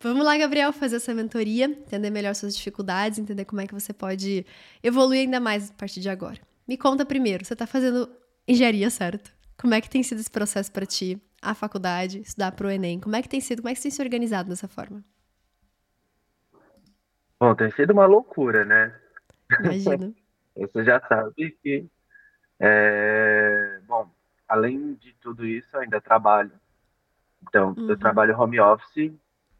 Vamos lá, Gabriel, fazer essa mentoria, entender melhor suas dificuldades, entender como é que você pode evoluir ainda mais a partir de agora. Me conta primeiro, você está fazendo engenharia, certo? Como é que tem sido esse processo para ti? A faculdade, estudar para o Enem, como é que tem sido? Como é que você tem se organizado dessa forma? Bom, tem sido uma loucura, né? Imagino. Você já sabe que, é, bom, além de tudo isso, eu ainda trabalho. Então, eu Uhum, trabalho home office.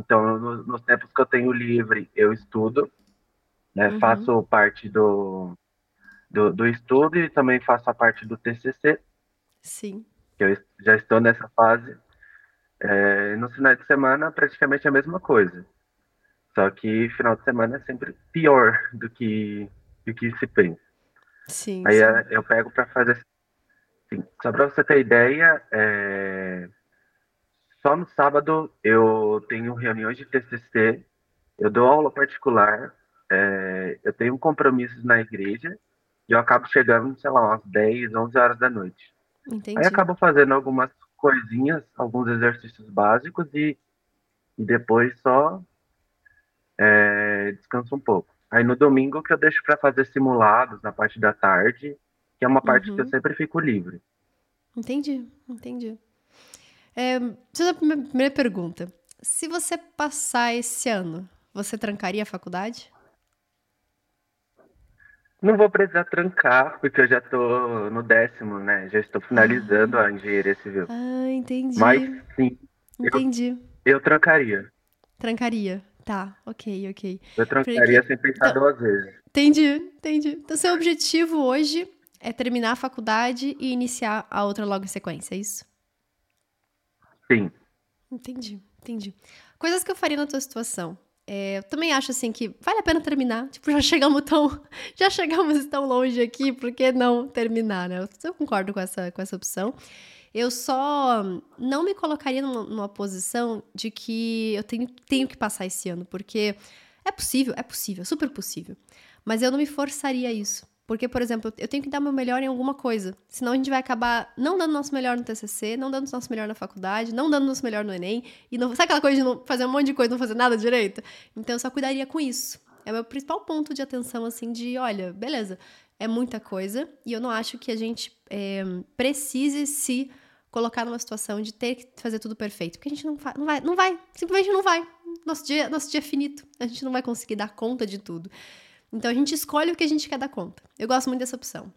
Então, no- nos tempos que eu tenho livre, eu estudo, né? uhum, Faço parte do, do, do estudo e também faço a parte do TCC, sim, que eu já estou nessa fase. É, no final de semana, praticamente a mesma coisa. Só que final de semana é sempre pior do que, do que se pensa. sim, Aí sim. é, eu pego para fazer assim, só para você ter ideia, é, só no sábado eu tenho reuniões de TCC, eu dou aula particular, é, eu tenho compromissos na igreja e eu acabo chegando, sei lá, umas 10, 11 horas da noite. Aí Entendi. acabo fazendo algumas coisinhas, alguns exercícios básicos e, e depois só é, descanso um pouco. Aí no domingo que eu deixo para fazer simulados na parte da tarde, que é uma parte que eu Uhum, sempre fico livre. entendi, entendi. É, eu a primeira pergunta. Se você passar esse ano, você trancaria a faculdade? Não vou precisar trancar, porque eu já tô no décimo, né? Já estou finalizando Ah, a engenharia civil. ah, Mas entendi, sim, eu, entendi. eu trancaria. Trancaria. Tá, ok, ok. Eu trancaria Porque, sem pensar então, duas vezes. entendi, entendi. Então, seu objetivo hoje é terminar a faculdade e iniciar a outra logo em sequência, é isso? Sim. Entendi, entendi. Coisas que eu faria na tua situação. É, eu também acho assim que vale a pena terminar. Tipo, já chegamos tão, já chegamos tão longe aqui, por que não terminar, né? Eu, eu concordo com essa, com essa opção. Eu só não me colocaria numa, numa posição de que eu tenho, tenho que passar esse ano, porque é possível, é possível, é super possível. Mas eu não me forçaria a isso. Porque, por exemplo, eu tenho que dar meu melhor em alguma coisa. Senão a gente vai acabar não dando nosso melhor no TCC, não dando nosso melhor na faculdade, não dando nosso melhor no Enem. E não, sabe aquela coisa de não fazer um monte de coisa e não fazer nada direito? Então eu só cuidaria com isso. É o meu principal ponto de atenção, assim, de olha, beleza, é muita coisa. E eu não acho que a gente é, precise se colocar numa situação de ter que fazer tudo perfeito. Porque a gente não, não vai, não vai, simplesmente não vai. Nosso dia, nosso dia é finito. A gente não vai conseguir dar conta de tudo. Então a gente escolhe o que a gente quer dar conta. Eu gosto muito dessa opção.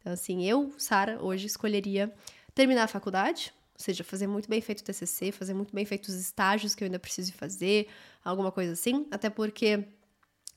Então, assim, eu, Sara, hoje escolheria terminar a faculdade, ou seja, fazer muito bem feito o TCC, fazer muito bem feito os estágios que eu ainda preciso fazer, alguma coisa assim. Até porque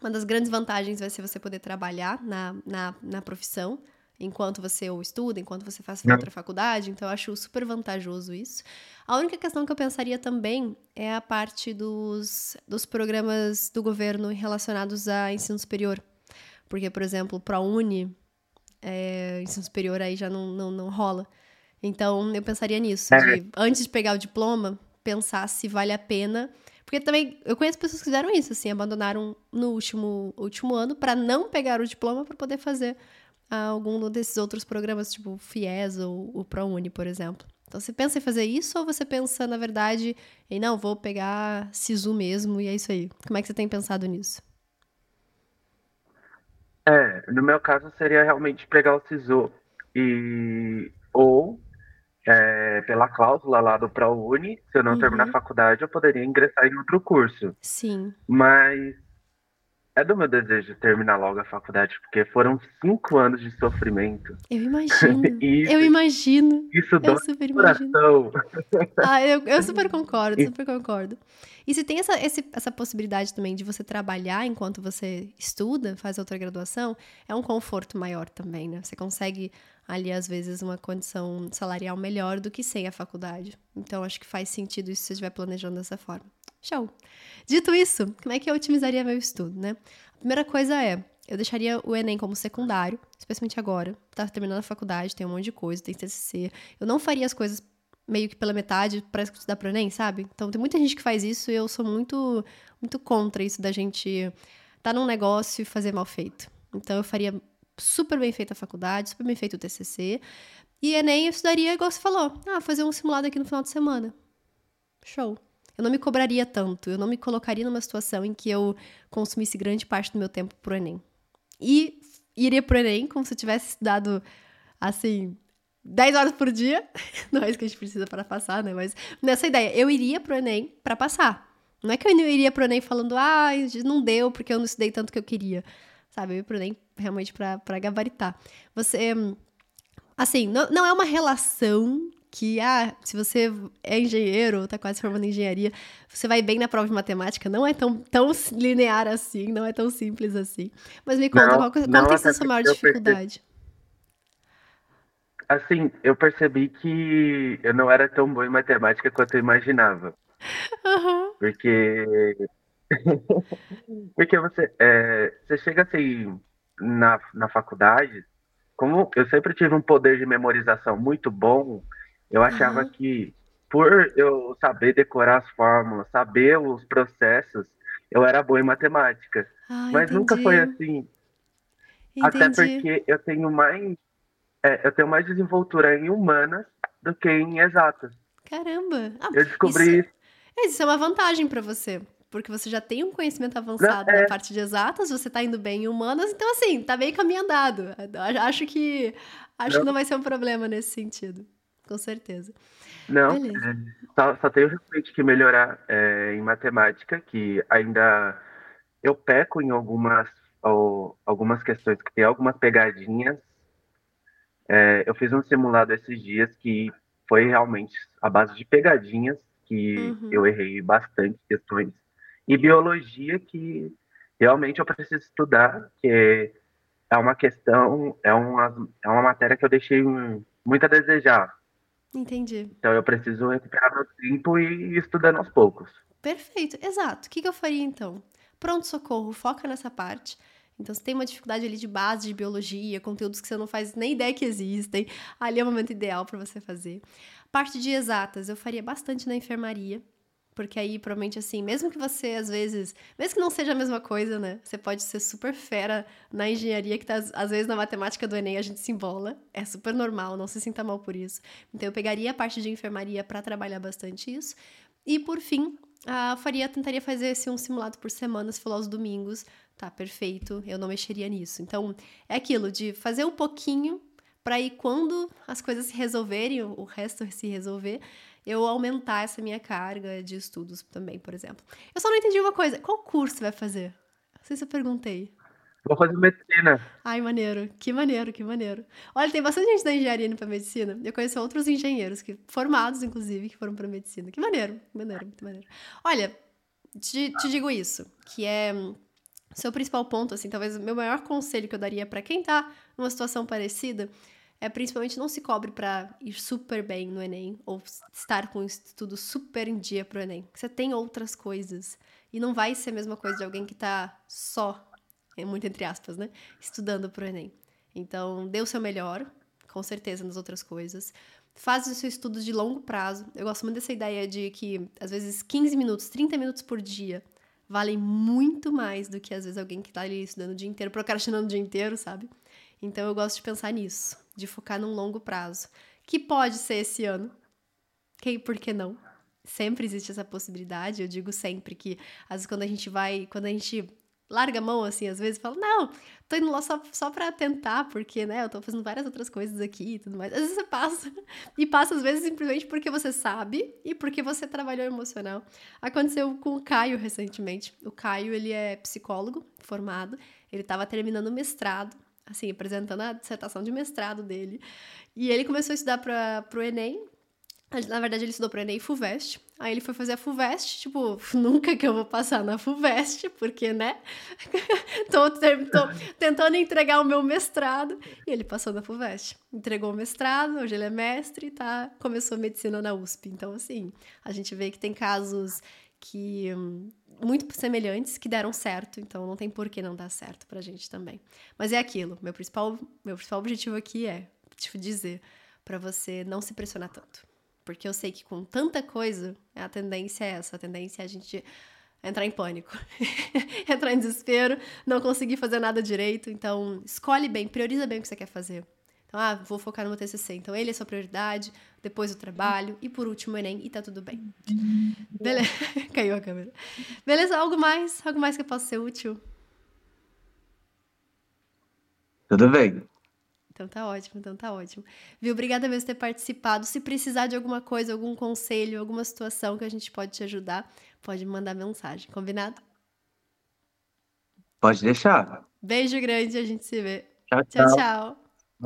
uma das grandes vantagens vai ser você poder trabalhar na, na, na profissão enquanto você ou estuda, enquanto você faz Né? outra faculdade. Então, eu acho super vantajoso isso. A única questão que eu pensaria também é a parte dos, dos programas do governo relacionados a ensino superior. Porque, por exemplo, ProUni, é, ensino superior aí já não, não, não rola. Então, eu pensaria nisso, É, de antes de pegar o diploma, pensar se vale a pena. Porque também eu conheço pessoas que fizeram isso, assim, abandonaram no último, último ano para não pegar o diploma para poder fazer ah, algum desses outros programas, tipo o FIES ou o ProUni, por exemplo. Então, você pensa em fazer isso ou você pensa, na verdade, em não, vou pegar SISU mesmo e é isso aí? Como é que você tem pensado nisso? é, no meu caso seria realmente pegar o SISU e ou é, pela cláusula lá do ProUni, se eu não terminar a Uhum, faculdade, eu poderia ingressar em outro curso. sim. Mas é do meu desejo terminar logo a faculdade, porque foram cinco anos de sofrimento. Eu imagino. E Eu isso, imagino. isso Eu dói super coração. Ah, eu, eu super concordo, super concordo. E se tem essa, esse- essa possibilidade também de você trabalhar enquanto você estuda, faz outra graduação, é um conforto maior também, né? Você consegue ali, às vezes, uma condição salarial melhor do que sem a faculdade. Então, acho que faz sentido isso se você estiver planejando dessa forma. Show! Dito isso, como é que eu otimizaria meu estudo, né? A primeira coisa é, eu deixaria o Enem como secundário, especialmente agora. Tá terminando a faculdade, tem um monte de coisa, tem TCC. Eu não faria as coisas meio que pela metade para estudar pro Enem, sabe? Então tem muita gente que faz isso e eu sou muito, muito contra isso da gente tá num negócio e fazer mal feito. Então eu faria super bem feita a faculdade, super bem feito o TCC. E Enem eu estudaria igual você falou. Ah, fazer um simulado aqui no final de semana. Show. Eu não me cobraria tanto, eu não me colocaria numa situação em que eu consumisse grande parte do meu tempo pro Enem. E iria pro Enem como se eu tivesse estudado, assim, 10 horas por dia. Não é isso que a gente precisa para passar, né? Mas nessa ideia, eu iria pro Enem para passar. Não é que eu iria pro Enem falando, ah, não deu porque eu não estudei tanto que eu queria. Sabe? Eu ia pro Enem realmente para gabaritar. Você. Assim, não, não é uma relação que, ah, se você é engenheiro ou tá quase formando em engenharia, você vai bem na prova de matemática. Não é tão, tão linear assim, não é tão simples assim. Mas me conta, não, qual, qual não, tem sido a sua maior dificuldade? Assim, eu percebi que eu não era tão bom em matemática quanto eu imaginava. Uhum. Porque. Porque você, é, você chega assim na, na faculdade, como eu sempre tive um poder de memorização muito bom, eu achava uhum. que por eu saber decorar as fórmulas, saber os processos, eu era bom em matemática. Ah, Mas entendi. nunca foi assim. Entendi. Até porque eu tenho mais é, eu tenho mais desenvoltura em humanas do que em exatas. Caramba! Ah, eu descobri isso. Isso é uma vantagem para você porque você já tem um conhecimento avançado é. na parte de exatas, você tá indo bem em humanas, então assim, tá bem caminho andado. Acho que acho não. que não vai ser um problema nesse sentido com certeza. Não, é, só, só tenho realmente que melhorar é, em matemática, que ainda eu peco em algumas, ou, algumas questões que tem algumas pegadinhas. É, eu fiz um simulado esses dias que foi realmente a base de pegadinhas, que uhum. eu errei bastante questões. E biologia, que realmente eu preciso estudar, que é uma questão, é uma, é uma matéria que eu deixei muito a desejar. Entendi. Então eu preciso recuperar meu tempo e ir estudando aos poucos. Perfeito, exato. O que, que eu faria então? Pronto-socorro, foca nessa parte. Então, se tem uma dificuldade ali de base de biologia, conteúdos que você não faz nem ideia que existem, ali é o momento ideal para você fazer. Parte de exatas, eu faria bastante na enfermaria. Porque aí, provavelmente, assim, mesmo que você, às vezes, mesmo que não seja a mesma coisa, né? Você pode ser super fera na engenharia, que tá, às vezes na matemática do Enem a gente se embola. É super normal, não se sinta mal por isso. Então, eu pegaria a parte de enfermaria para trabalhar bastante isso. E, por fim, a faria, tentaria fazer assim, um simulado por semana, se for aos domingos. Tá, perfeito, eu não mexeria nisso. Então, é aquilo de fazer um pouquinho para aí quando as coisas se resolverem, o resto se resolver, eu aumentar essa minha carga de estudos também, por exemplo. Eu só não entendi uma coisa. Qual curso você vai fazer? Não sei se eu perguntei. Vou fazer medicina. Ai, maneiro. Que maneiro, que maneiro. Olha, tem bastante gente da engenharia indo pra medicina. Eu conheço outros engenheiros, que formados, inclusive, que foram pra medicina. Que maneiro, que maneiro, muito maneiro. Olha, te, te digo isso, que é seu principal ponto, assim, talvez o meu maior conselho que eu daria para quem tá numa situação parecida é principalmente não se cobre para ir super bem no Enem ou estar com isso tudo super em dia pro Enem. Você tem outras coisas. E não vai ser a mesma coisa de alguém que tá só, é muito entre aspas, né? Estudando pro Enem. Então, dê o seu melhor, com certeza, nas outras coisas. Faz o seu estudo de longo prazo. Eu gosto muito dessa ideia de que, às vezes, 15 minutos, 30 minutos por dia valem muito mais do que, às vezes, alguém que tá ali estudando o dia inteiro, procrastinando o dia inteiro, sabe? Então, eu gosto de pensar nisso de focar num longo prazo, que pode ser esse ano. Que, por que não? Sempre existe essa possibilidade, eu digo sempre que às vezes quando a gente vai, quando a gente larga a mão assim, às vezes fala, não, tô indo lá só, só pra tentar, porque, né, eu tô fazendo várias outras coisas aqui e tudo mais. Às vezes você passa, e passa às vezes simplesmente porque você sabe e porque você trabalhou emocional. Aconteceu com o Caio recentemente. O Caio, ele é psicólogo formado, ele tava terminando o mestrado assim, apresentando a dissertação de mestrado dele. E ele começou a estudar para o Enem. Na verdade, ele estudou para o Enem e FUVEST. Aí ele foi fazer a FUVEST, tipo, nunca que eu vou passar na FUVEST, porque, né? tô, tô tentando entregar o meu mestrado. E ele passou na FUVEST. Entregou o mestrado, hoje ele é mestre tá, começou medicina na USP. Então, assim, a gente vê que tem casos que hum, muito semelhantes que deram certo, então não tem por que não dar certo pra gente também. Mas é aquilo, meu principal, meu principal objetivo aqui é te dizer para você não se pressionar tanto. Porque eu sei que com tanta coisa, a tendência é essa, a tendência é a gente entrar em pânico, entrar em desespero, não conseguir fazer nada direito. Então, escolhe bem, prioriza bem o que você quer fazer. Então, ah, vou focar no meu TCC. Então, ele é sua prioridade, depois o trabalho e por último o Enem e tá tudo bem. Beleza. Caiu a câmera. Beleza, algo mais? Algo mais que possa ser útil? Tudo bem. Então tá ótimo, então tá ótimo. Viu? Obrigada mesmo por ter participado. Se precisar de alguma coisa, algum conselho, alguma situação que a gente pode te ajudar, pode mandar mensagem. Combinado? Pode deixar. Beijo grande, a gente se vê. Tchau, tchau. tchau. tchau.